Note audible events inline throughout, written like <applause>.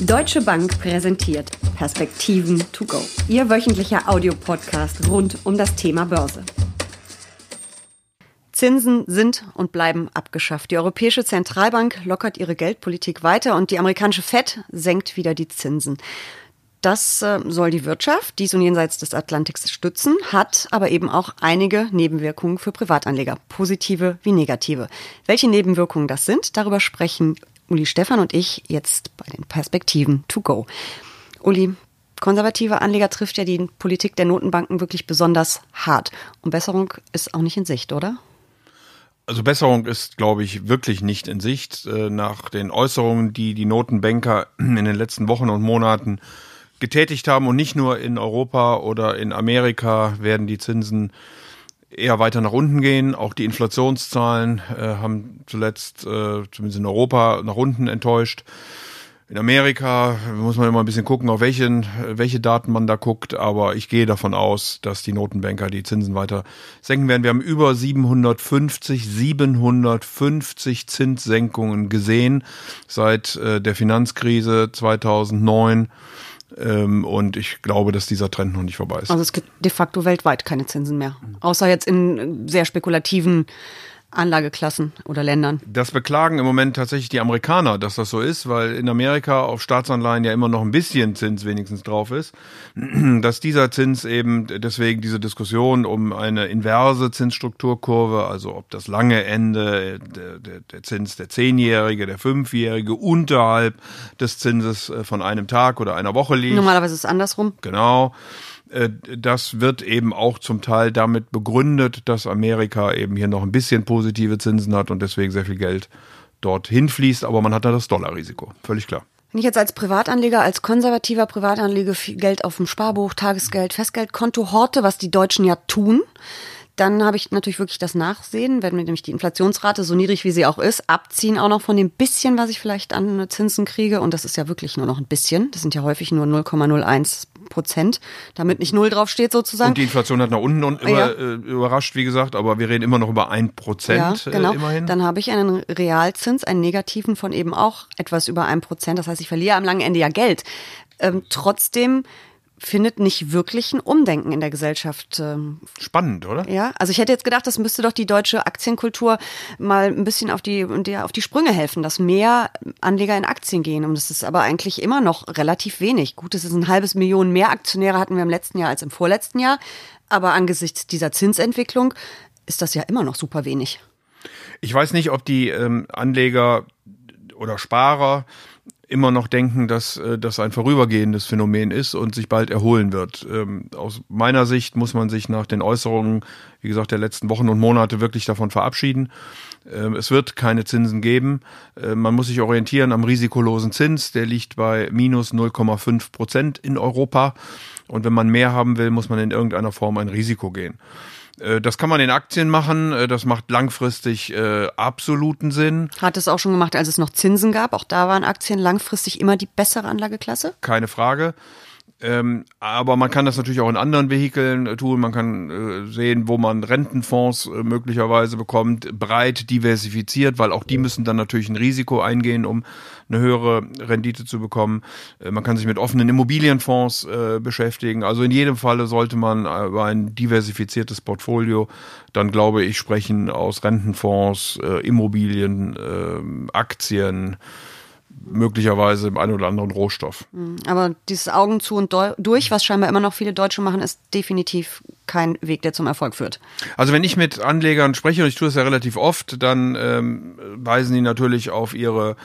Deutsche Bank präsentiert Perspektiven to go. Ihr wöchentlicher Audiopodcast rund um das Thema Börse. Zinsen sind und bleiben abgeschafft. Die Europäische Zentralbank lockert ihre Geldpolitik weiter und die amerikanische Fed senkt wieder die Zinsen. Das äh, soll die Wirtschaft dies und jenseits des Atlantiks stützen, hat aber eben auch einige Nebenwirkungen für Privatanleger, positive wie negative. Welche Nebenwirkungen das sind, darüber sprechen Uli Stefan und ich jetzt bei den Perspektiven to go. Uli, konservative Anleger trifft ja die Politik der Notenbanken wirklich besonders hart. Und Besserung ist auch nicht in Sicht, oder? Also Besserung ist, glaube ich, wirklich nicht in Sicht. Äh, nach den Äußerungen, die die Notenbanker in den letzten Wochen und Monaten getätigt haben und nicht nur in Europa oder in Amerika werden die Zinsen eher weiter nach unten gehen. Auch die Inflationszahlen äh, haben zuletzt, äh, zumindest in Europa, nach unten enttäuscht. In Amerika muss man immer ein bisschen gucken, auf welchen, welche Daten man da guckt, aber ich gehe davon aus, dass die Notenbanker die Zinsen weiter senken werden. Wir haben über 750, 750 Zinssenkungen gesehen seit äh, der Finanzkrise 2009. Ähm, und ich glaube, dass dieser Trend noch nicht vorbei ist. Also es gibt de facto weltweit keine Zinsen mehr. Außer jetzt in sehr spekulativen Anlageklassen oder Ländern. Das beklagen im Moment tatsächlich die Amerikaner, dass das so ist, weil in Amerika auf Staatsanleihen ja immer noch ein bisschen Zins wenigstens drauf ist. <clears throat> Dass dieser Zins eben deswegen diese Diskussion um eine inverse Zinsstrukturkurve, also ob das lange Ende, der, der, der Zins der Zehnjährige, der Fünfjährige unterhalb des Zinses äh, von einem Tag oder einer Woche liegt. Normalerweise ist es andersrum. Genau. Äh, das wird eben auch zum Teil damit begründet, dass Amerika eben hier noch ein bisschen positive Zinsen hat und deswegen sehr viel Geld dorthin fließt, aber man hat da das Dollarrisiko, völlig klar. Wenn ich jetzt als Privatanleger, als konservativer Privatanleger Geld auf dem Sparbuch, Tagesgeld, Festgeldkonto horte, was die Deutschen ja tun, dann habe ich natürlich wirklich das Nachsehen, wenn mir nämlich die Inflationsrate, so niedrig wie sie auch ist, abziehen auch noch von dem bisschen, was ich vielleicht an Zinsen kriege. Und das ist ja wirklich nur noch ein bisschen. Das sind ja häufig nur 0,01 Prozent, damit nicht Null draufsteht sozusagen. Und die Inflation hat nach unten und über, ja. äh, überrascht, wie gesagt, aber wir reden immer noch über ein Prozent ja, genau. äh, immerhin. Dann habe ich einen Realzins, einen negativen von eben auch etwas über ein Prozent. Das heißt, ich verliere am langen Ende ja Geld. Ähm, trotzdem findet nicht wirklich ein Umdenken in der Gesellschaft. Ähm, Spannend, oder? Ja, also ich hätte jetzt gedacht, das müsste doch die deutsche Aktienkultur mal ein bisschen auf die, auf die Sprünge helfen, dass mehr Anleger in Aktien gehen. Und das ist aber eigentlich immer noch relativ wenig. Gut, es ist ein halbes Million mehr Aktionäre hatten wir im letzten Jahr als im vorletzten Jahr. Aber angesichts dieser Zinsentwicklung ist das ja immer noch super wenig. Ich weiß nicht, ob die ähm, Anleger oder Sparer immer noch denken, dass äh, das ein vorübergehendes Phänomen ist und sich bald erholen wird. Ähm, aus meiner Sicht muss man sich nach den Äußerungen, wie gesagt, der letzten Wochen und Monate wirklich davon verabschieden. Ähm, es wird keine Zinsen geben. Äh, man muss sich orientieren am risikolosen Zins. Der liegt bei minus 0,5 Prozent in Europa. Und wenn man mehr haben will, muss man in irgendeiner Form ein Risiko gehen. Äh, das kann man in Aktien machen, äh, das macht langfristig äh, absoluten Sinn. Hat es auch schon gemacht, als es noch Zinsen gab. Auch da waren Aktien langfristig immer die bessere Anlageklasse? Keine Frage. Ähm, aber man kann das natürlich auch in anderen Vehikeln äh, tun. Man kann äh, sehen, wo man Rentenfonds äh, möglicherweise bekommt, breit diversifiziert, weil auch die müssen dann natürlich ein Risiko eingehen, um eine höhere Rendite zu bekommen. Äh, man kann sich mit offenen Immobilienfonds äh, beschäftigen. Also in jedem Falle sollte man über ein diversifiziertes Portfolio dann, glaube ich, sprechen aus Rentenfonds, äh, Immobilien, ähm, Aktien, möglicherweise im einen oder anderen Rohstoff. Mhm. Aber dieses Augen zu und durch, was scheinbar immer noch viele Deutsche machen, ist definitiv kein Weg, der zum Erfolg führt. Also wenn ich mit Anlegern spreche, und ich tue es ja relativ oft, dann ähm, weisen die natürlich auf ihre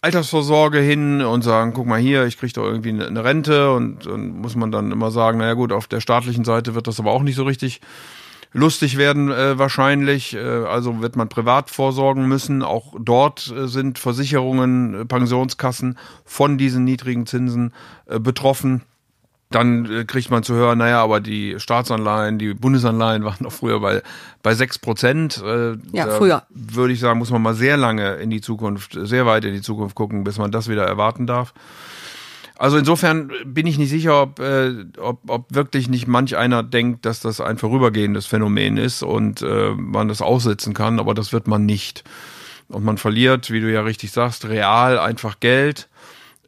Altersvorsorge hin und sagen, guck mal hier, ich kriege doch irgendwie eine Rente und, und muss man dann immer sagen, naja gut, auf der staatlichen Seite wird das aber auch nicht so richtig lustig werden äh, wahrscheinlich. Äh, also wird man privat vorsorgen müssen. Auch dort äh, sind Versicherungen, äh, Pensionskassen von diesen niedrigen Zinsen äh, betroffen. Dann äh, kriegt man zu hören, naja, aber die Staatsanleihen, die Bundesanleihen <laughs> waren doch früher bei, bei 6 Prozent. Ja, früher. Würde ich sagen, muss man mal sehr lange in die Zukunft, sehr weit in die Zukunft gucken, bis man das wieder erwarten darf. Also insofern bin ich nicht sicher, ob, äh, ob, ob wirklich nicht manch einer denkt, dass das ein vorübergehendes Phänomen ist und äh, man das aussitzen kann, aber das wird man nicht. Und man verliert, wie du ja richtig sagst, real einfach Geld.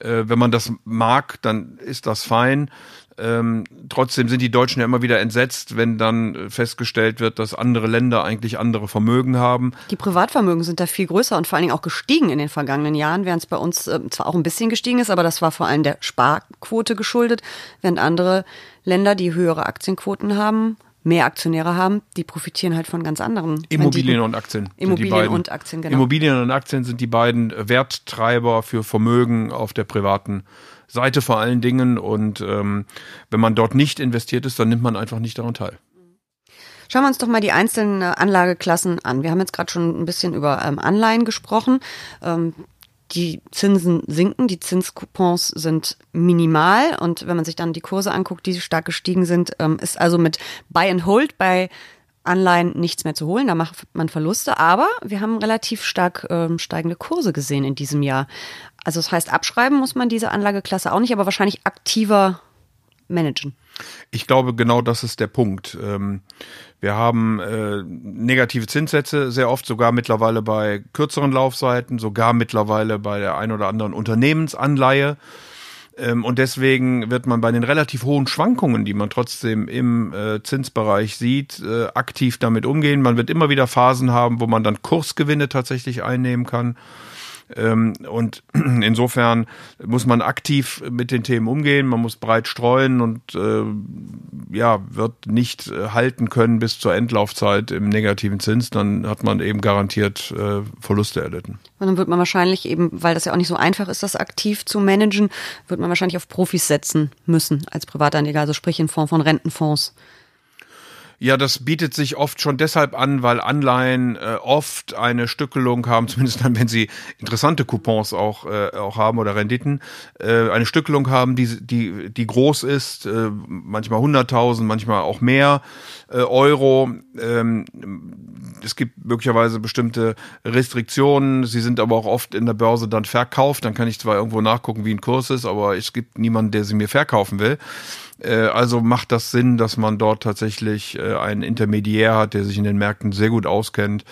Äh, wenn man das mag, dann ist das fein. Ähm, trotzdem sind die Deutschen ja immer wieder entsetzt, wenn dann festgestellt wird, dass andere Länder eigentlich andere Vermögen haben. Die Privatvermögen sind da viel größer und vor allen Dingen auch gestiegen in den vergangenen Jahren, während es bei uns äh, zwar auch ein bisschen gestiegen ist, aber das war vor allem der Sparquote geschuldet, während andere Länder, die höhere Aktienquoten haben, mehr Aktionäre haben, die profitieren halt von ganz anderen. Immobilien und Aktien. Immobilien und Aktien, genau. Immobilien und Aktien sind die beiden Werttreiber für Vermögen auf der privaten Seite vor allen Dingen. Und ähm, wenn man dort nicht investiert ist, dann nimmt man einfach nicht daran teil. Schauen wir uns doch mal die einzelnen äh, Anlageklassen an. Wir haben jetzt gerade schon ein bisschen über ähm, Anleihen gesprochen. Ähm, die Zinsen sinken, die Zinscoupons sind minimal und wenn man sich dann die Kurse anguckt, die stark gestiegen sind, ähm, ist also mit Buy and Hold bei Anleihen nichts mehr zu holen, da macht man Verluste, aber wir haben relativ stark ähm, steigende Kurse gesehen in diesem Jahr. Also das heißt, abschreiben muss man diese Anlageklasse auch nicht, aber wahrscheinlich aktiver managen. Ich glaube, genau das ist der Punkt. Ähm, wir haben äh, negative Zinssätze sehr oft, sogar mittlerweile bei kürzeren Laufseiten, sogar mittlerweile bei der ein oder anderen Unternehmensanleihe. Ähm, und deswegen wird man bei den relativ hohen Schwankungen, die man trotzdem im äh, Zinsbereich sieht, äh, aktiv damit umgehen. Man wird immer wieder Phasen haben, wo man dann Kursgewinne tatsächlich einnehmen kann. Ähm, und <clears throat> insofern muss man aktiv mit den Themen umgehen, man muss breit streuen und äh, ja, wird nicht äh, halten können bis zur Endlaufzeit im negativen Zins, dann hat man eben garantiert äh, Verluste erlitten. Und dann wird man wahrscheinlich eben, weil das ja auch nicht so einfach ist, das aktiv zu managen, wird man wahrscheinlich auf Profis setzen müssen als Privatanleger, also sprich in Form von Rentenfonds. Ja, das bietet sich oft schon deshalb an, weil Anleihen äh, oft eine Stückelung haben, <laughs> zumindest dann, wenn sie interessante Coupons auch, äh, auch haben oder Renditen, äh, eine Stückelung haben, die, die, die groß ist, äh, manchmal 100.000, manchmal auch mehr äh, Euro. Ähm, es gibt möglicherweise bestimmte Restriktionen, sie sind aber auch oft in der Börse dann verkauft, dann kann ich zwar irgendwo nachgucken, wie ein Kurs ist, aber es gibt niemanden, der sie mir verkaufen will. Äh, also macht das Sinn, dass man dort tatsächlich äh, einen Intermediär hat, der sich in den Märkten sehr gut auskennt,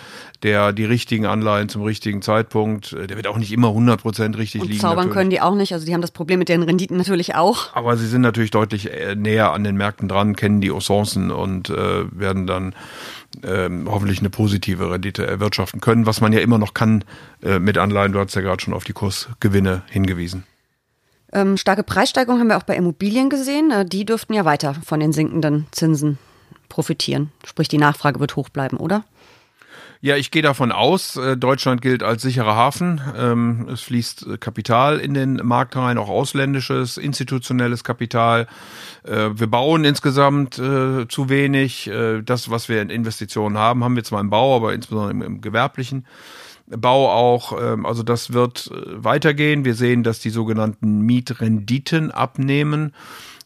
der die richtigen Anleihen zum richtigen Zeitpunkt, äh, der wird auch nicht immer 100% richtig Und liegen. Zaubern natürlich. können die auch nicht, also die haben das Problem mit deren Renditen natürlich auch. Aber sie sind natürlich deutlich näher an den Märkten dran, kennen die Usancen und äh, werden dann ähm, hoffentlich eine positive Rendite erwirtschaften können, was man ja immer noch kann äh, mit Anleihen. Du hast ja gerade schon auf die Kursgewinne hingewiesen. Ähm, starke Preissteigerungen haben wir auch bei Immobilien gesehen. Äh, die dürften ja weiter von den sinkenden Zinsen profitieren. Sprich, die Nachfrage wird hoch bleiben, oder? Ja, ich gehe davon aus, äh, Deutschland gilt als sicherer Hafen. Ähm, es fließt äh, Kapital in den Markt rein, auch ausländisches, institutionelles Kapital. Wir bauen insgesamt zu wenig. Das, was wir in Investitionen haben, haben wir zwar im Bau, aber insbesondere im gewerblichen. Bau auch, ähm, also das wird äh, weitergehen. Wir sehen, dass die sogenannten Mietrenditen abnehmen.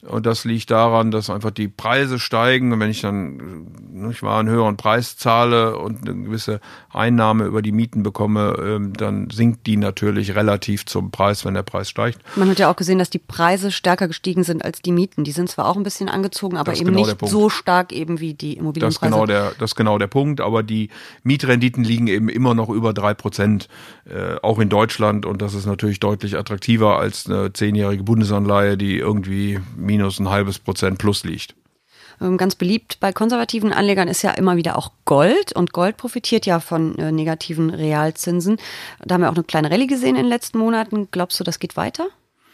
Und das liegt daran, dass einfach die Preise steigen. Und wenn ich dann nicht wahr, einen höheren Preis zahle und eine gewisse Einnahme über die Mieten bekomme, ähm, dann sinkt die natürlich relativ zum Preis, wenn der Preis steigt. Man hat ja auch gesehen, dass die Preise stärker gestiegen sind als die Mieten. Die sind zwar auch ein bisschen angezogen, aber eben genau nicht so stark eben wie die Immobilienpreise. Das ist genau der, das ist genau der Punkt. Aber die Mietrenditen liegen eben immer noch über drei Prozent, äh, auch in Deutschland. Und das ist natürlich deutlich attraktiver als eine zehnjährige Bundesanleihe, die irgendwie minus ein halbes Prozent plus liegt. Ähm, ganz beliebt bei konservativen Anlegern ist ja immer wieder auch Gold und Gold profitiert ja von äh, negativen Realzinsen. Da haben wir auch eine kleine Rallye gesehen in den letzten Monaten. Glaubst du, das geht weiter?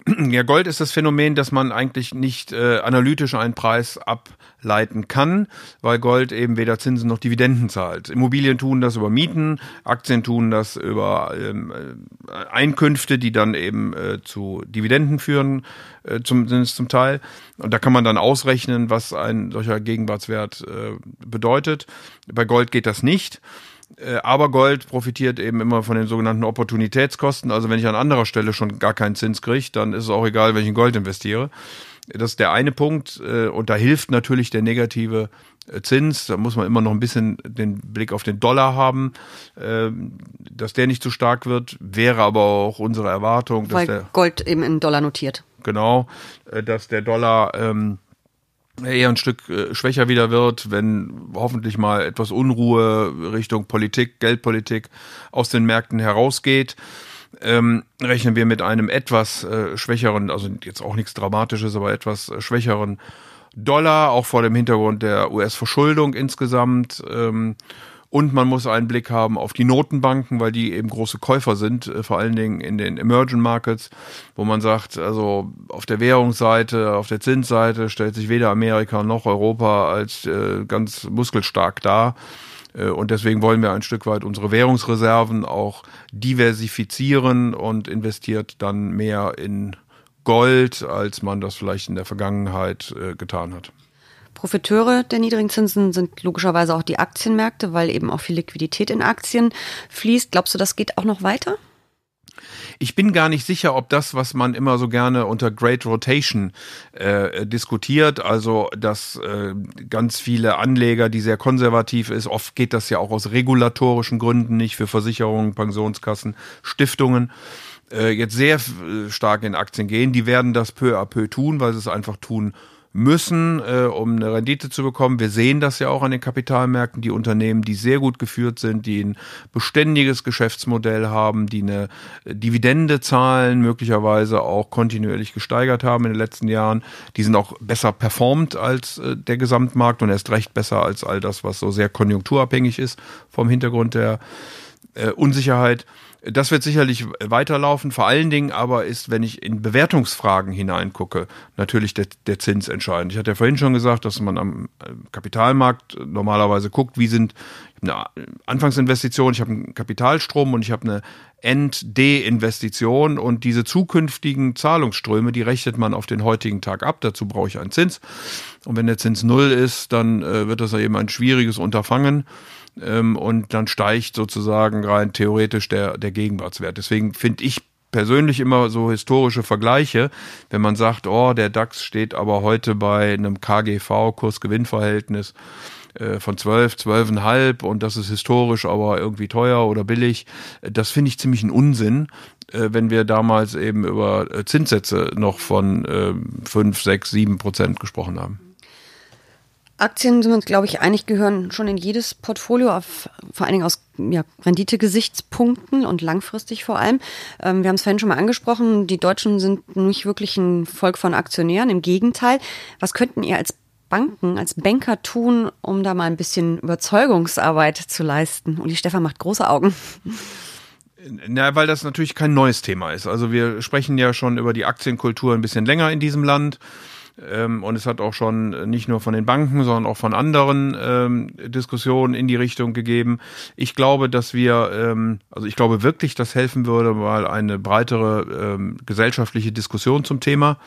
<clears throat> Ja, Gold ist das Phänomen, dass man eigentlich nicht äh, analytisch einen Preis ableiten kann, weil Gold eben weder Zinsen noch Dividenden zahlt. Immobilien tun das über Mieten, Aktien tun das über ähm, äh, Einkünfte, die dann eben äh, zu Dividenden führen, äh, zumindest zum Teil. Und da kann man dann ausrechnen, was ein solcher Gegenwartswert äh, bedeutet. Bei Gold geht das nicht. Äh, aber Gold profitiert eben immer von den sogenannten Opportunitätskosten. Also wenn ich an anderer Stelle schon gar keinen Zins kriege, dann ist es auch egal, wenn ich in Gold investiere. Das ist der eine Punkt. Äh, und da hilft natürlich der negative äh, Zins. Da muss man immer noch ein bisschen den Blick auf den Dollar haben. Dass der nicht zu stark wird, wäre aber auch unsere Erwartung. Weil der, Gold eben in Dollar notiert. Genau, dass der Dollar ähm, eher ein Stück äh, schwächer wieder wird, wenn hoffentlich mal etwas Unruhe Richtung Politik, Geldpolitik aus den Märkten herausgeht. ähm, rechnen wir mit einem etwas äh, schwächeren, also jetzt auch nichts Dramatisches, aber etwas äh, schwächeren Dollar, auch vor dem Hintergrund der US-Verschuldung insgesamt. Ähm, und man muss einen Blick haben auf die Notenbanken, weil die eben große Käufer sind, äh, vor allen Dingen in den Emerging Markets, wo man sagt, also auf der Währungsseite, auf der Zinsseite stellt sich weder Amerika noch Europa als äh, ganz muskelstark dar. Äh, und deswegen wollen wir ein Stück weit unsere Währungsreserven auch diversifizieren und investiert dann mehr in Gold, als man das vielleicht in der Vergangenheit getan hat. Profiteure der niedrigen Zinsen sind logischerweise auch die Aktienmärkte, weil eben auch viel Liquidität in Aktien fließt. Glaubst du, das geht auch noch weiter? Ich bin gar nicht sicher, ob das, was man immer so gerne unter Great Rotation äh, diskutiert, also dass äh, ganz viele Anleger, die sehr konservativ ist, oft geht das ja auch aus regulatorischen Gründen nicht für Versicherungen, Pensionskassen, Stiftungen äh, jetzt sehr äh, stark in Aktien gehen. Die werden das peu à peu tun, weil sie es einfach tun müssen, äh, um eine Rendite zu bekommen. Wir sehen das ja auch an den Kapitalmärkten, die Unternehmen, die sehr gut geführt sind, die ein beständiges Geschäftsmodell haben, die eine Dividende zahlen, möglicherweise auch kontinuierlich gesteigert haben in den letzten Jahren. Die sind auch besser performt als äh, der Gesamtmarkt und erst recht besser als all das, was so sehr konjunkturabhängig ist vom Hintergrund der äh, Unsicherheit. Das wird sicherlich weiterlaufen. Vor allen Dingen aber ist, wenn ich in Bewertungsfragen hineingucke, natürlich der, der Zins entscheidend. Ich hatte ja vorhin schon gesagt, dass man am äh, Kapitalmarkt normalerweise guckt, wie sind eine Anfangsinvestition, ich habe einen Kapitalstrom und ich habe eine End-D-Investition und diese zukünftigen Zahlungsströme, die rechnet man auf den heutigen Tag ab. Dazu brauche ich einen Zins. Und wenn der Zins null ist, dann äh, wird das ja eben ein schwieriges Unterfangen ähm, und dann steigt sozusagen rein theoretisch der, der Gegenwartswert. Deswegen finde ich persönlich immer so historische Vergleiche, wenn man sagt, oh, der DAX steht aber heute bei einem KGV, Kurs-Gewinn-Verhältnis äh, von 12, 12,5 und das ist historisch aber irgendwie teuer oder billig. Das finde ich ziemlich ein Unsinn, äh, wenn wir damals eben über äh, Zinssätze noch von 5, 6, 7 Prozent gesprochen haben. Aktien sind wir uns, glaube ich, einig, gehören schon in jedes Portfolio, auf, vor allen Dingen aus ja, Renditegesichtspunkten und langfristig vor allem. Ähm, wir haben es vorhin schon mal angesprochen, die Deutschen sind nicht wirklich ein Volk von Aktionären, im Gegenteil. Was könnten ihr als Banken, als Banker tun, um da mal ein bisschen Überzeugungsarbeit zu leisten? Uli Stefan macht große Augen. Na, weil das natürlich kein neues Thema ist. Also wir sprechen ja schon über die Aktienkultur ein bisschen länger in diesem Land. Ähm, und es hat auch schon nicht nur von den Banken, sondern auch von anderen ähm, Diskussionen in die Richtung gegeben. Ich glaube, dass wir, ähm, also ich glaube wirklich, dass helfen würde, mal eine breitere gesellschaftliche Diskussion zum Thema.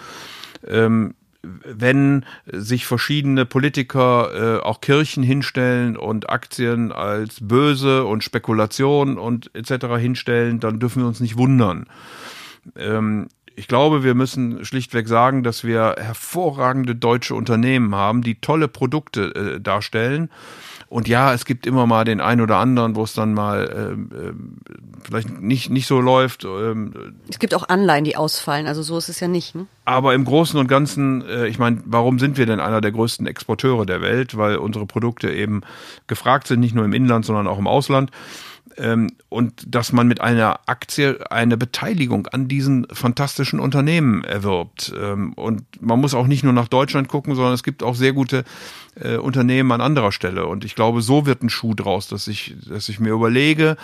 Wenn sich verschiedene Politiker, äh, auch Kirchen hinstellen und Aktien als böse und Spekulation und etc. hinstellen, dann dürfen wir uns nicht wundern. Ähm, ich glaube, wir müssen schlichtweg sagen, dass wir hervorragende deutsche Unternehmen haben, die tolle Produkte äh, darstellen. Und ja, es gibt immer mal den einen oder anderen, wo es dann mal ähm, äh, vielleicht nicht, nicht so läuft. Ähm, es gibt auch Anleihen, die ausfallen, also so ist es ja nicht. Ne? Aber im Großen und Ganzen, äh, ich meine, warum sind wir denn einer der größten Exporteure der Welt? Weil unsere Produkte eben gefragt sind, nicht nur im Inland, sondern auch im Ausland und dass man mit einer Aktie eine Beteiligung an diesen fantastischen Unternehmen erwirbt. Ähm, und man muss auch nicht nur nach Deutschland gucken, sondern es gibt auch sehr gute äh, Unternehmen an anderer Stelle. Und ich glaube, so wird ein Schuh draus, dass ich, dass ich mir überlege,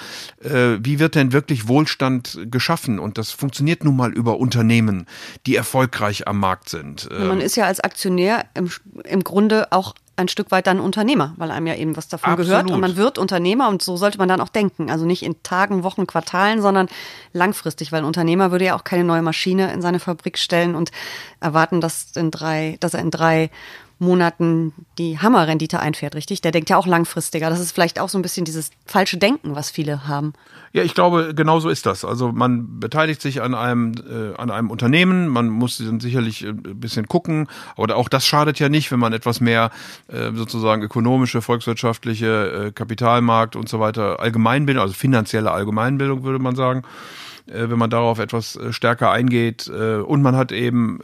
äh, wie wird denn wirklich Wohlstand geschaffen? Und das funktioniert nun mal über Unternehmen, die erfolgreich am Markt sind. Man ist ja als Aktionär im, im Grunde auch ein Stück weit dann Unternehmer, weil einem ja eben was davon Absolut. gehört und man wird Unternehmer und so sollte man dann auch denken. Also nicht in Tagen, Wochen, Quartalen, sondern langfristig, weil ein Unternehmer würde ja auch keine neue Maschine in seine Fabrik stellen und erwarten, dass, in drei, dass er in drei Monaten die Hammerrendite einfährt, richtig? Der denkt ja auch langfristiger. Das ist vielleicht auch so ein bisschen dieses falsche Denken, was viele haben. Ja, ich glaube, genau so ist das. Also man beteiligt sich an einem, äh, an einem Unternehmen, man muss dann sicherlich äh, ein bisschen gucken, aber auch das schadet ja nicht, wenn man etwas mehr äh, sozusagen ökonomische, volkswirtschaftliche, äh, Kapitalmarkt und so weiter Allgemeinbildung, also finanzielle Allgemeinbildung würde man sagen wenn man darauf etwas äh, stärker eingeht. Äh, und man hat eben,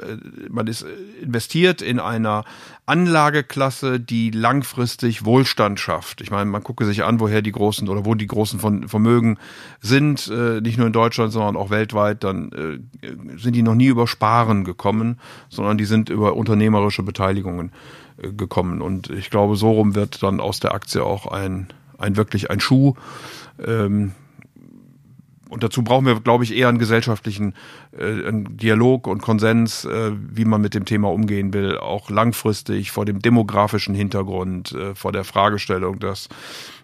man ist investiert in einer Anlageklasse, die langfristig Wohlstand schafft. Ich meine, man gucke sich an, woher die großen oder wo die großen von Vermögen sind, nicht nur in Deutschland, sondern auch weltweit. Dann sind die noch nie über Sparen gekommen, sondern die sind über unternehmerische Beteiligungen gekommen. Und ich glaube, so rum wird dann aus der Aktie auch ein, ein wirklich ein Schuh. Ähm, und dazu brauchen wir, glaube ich, eher einen gesellschaftlichen äh, einen Dialog und Konsens, äh, wie man mit dem Thema umgehen will, auch langfristig vor dem demografischen Hintergrund, äh, vor der Fragestellung, dass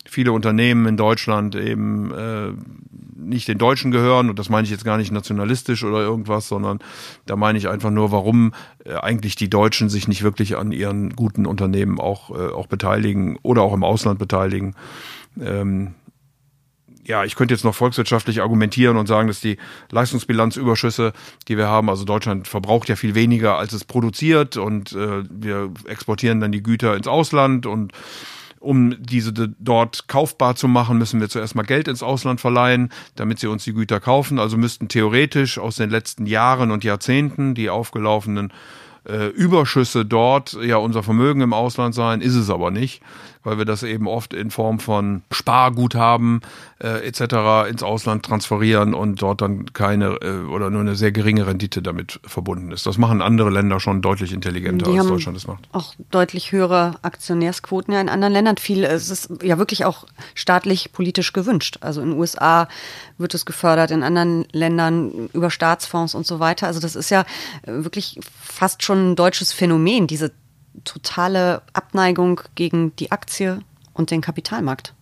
viele Unternehmen in Deutschland eben äh, nicht den Deutschen gehören und das meine ich jetzt gar nicht nationalistisch oder irgendwas, sondern da meine ich einfach nur, warum äh, eigentlich die Deutschen sich nicht wirklich an ihren guten Unternehmen auch äh, auch beteiligen oder auch im Ausland beteiligen. Ähm, ja, ich könnte jetzt noch volkswirtschaftlich argumentieren und sagen, dass die Leistungsbilanzüberschüsse, die wir haben, also Deutschland verbraucht ja viel weniger, als es produziert und äh, wir exportieren dann die Güter ins Ausland und um diese dort kaufbar zu machen, müssen wir zuerst mal Geld ins Ausland verleihen, damit sie uns die Güter kaufen. Also müssten theoretisch aus den letzten Jahren und Jahrzehnten die aufgelaufenen äh, Überschüsse dort ja unser Vermögen im Ausland sein, ist es aber nicht, weil wir das eben oft in Form von Sparguthaben äh, etc. ins Ausland transferieren und dort dann keine äh, oder nur eine sehr geringe Rendite damit verbunden ist. Das machen andere Länder schon deutlich intelligenter, Die als Deutschland das macht. Auch deutlich höhere Aktionärsquoten ja in anderen Ländern. Viel, es ist ja wirklich auch staatlich politisch gewünscht. Also in den USA wird es gefördert, in anderen Ländern über Staatsfonds und so weiter. Also das ist ja wirklich fast schon ein deutsches Phänomen, diese totale Abneigung gegen die Aktie und den Kapitalmarkt.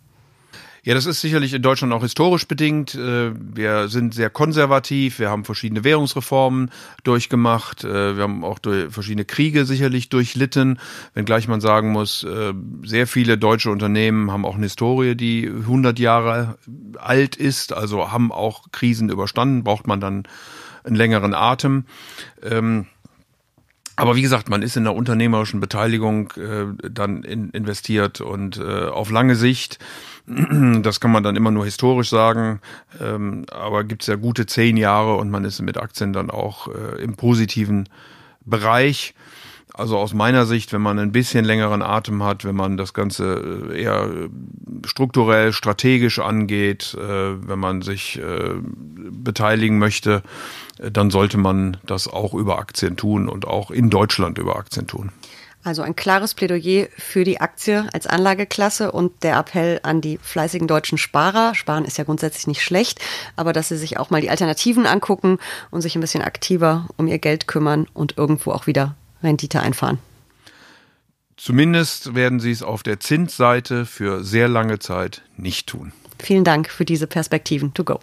Ja, das ist sicherlich in Deutschland auch historisch bedingt. Äh, wir sind sehr konservativ, wir haben verschiedene Währungsreformen durchgemacht, äh, wir haben auch verschiedene Kriege sicherlich durchlitten, wenngleich man sagen muss, äh, sehr viele deutsche Unternehmen haben auch eine Historie, die 100 Jahre alt ist, also haben auch Krisen überstanden, braucht man dann einen längeren Atem. Ähm, aber wie gesagt, man ist in der unternehmerischen Beteiligung äh, dann in, investiert und äh, auf lange Sicht, <clears throat> das kann man dann immer nur historisch sagen, ähm, aber gibt's ja gute zehn Jahre und man ist mit Aktien dann auch äh, im positiven Bereich. Also aus meiner Sicht, wenn man ein bisschen längeren Atem hat, wenn man das Ganze äh, eher strukturell, strategisch angeht, äh, wenn man sich äh, beteiligen möchte, dann sollte man das auch über Aktien tun und auch in Deutschland über Aktien tun. Also ein klares Plädoyer für die Aktie als Anlageklasse und der Appell an die fleißigen deutschen Sparer. Sparen ist ja grundsätzlich nicht schlecht, aber dass sie sich auch mal die Alternativen angucken und sich ein bisschen aktiver um ihr Geld kümmern und irgendwo auch wieder Rendite einfahren. Zumindest werden sie es auf der Zinsseite für sehr lange Zeit nicht tun. Vielen Dank für diese Perspektiven. To go.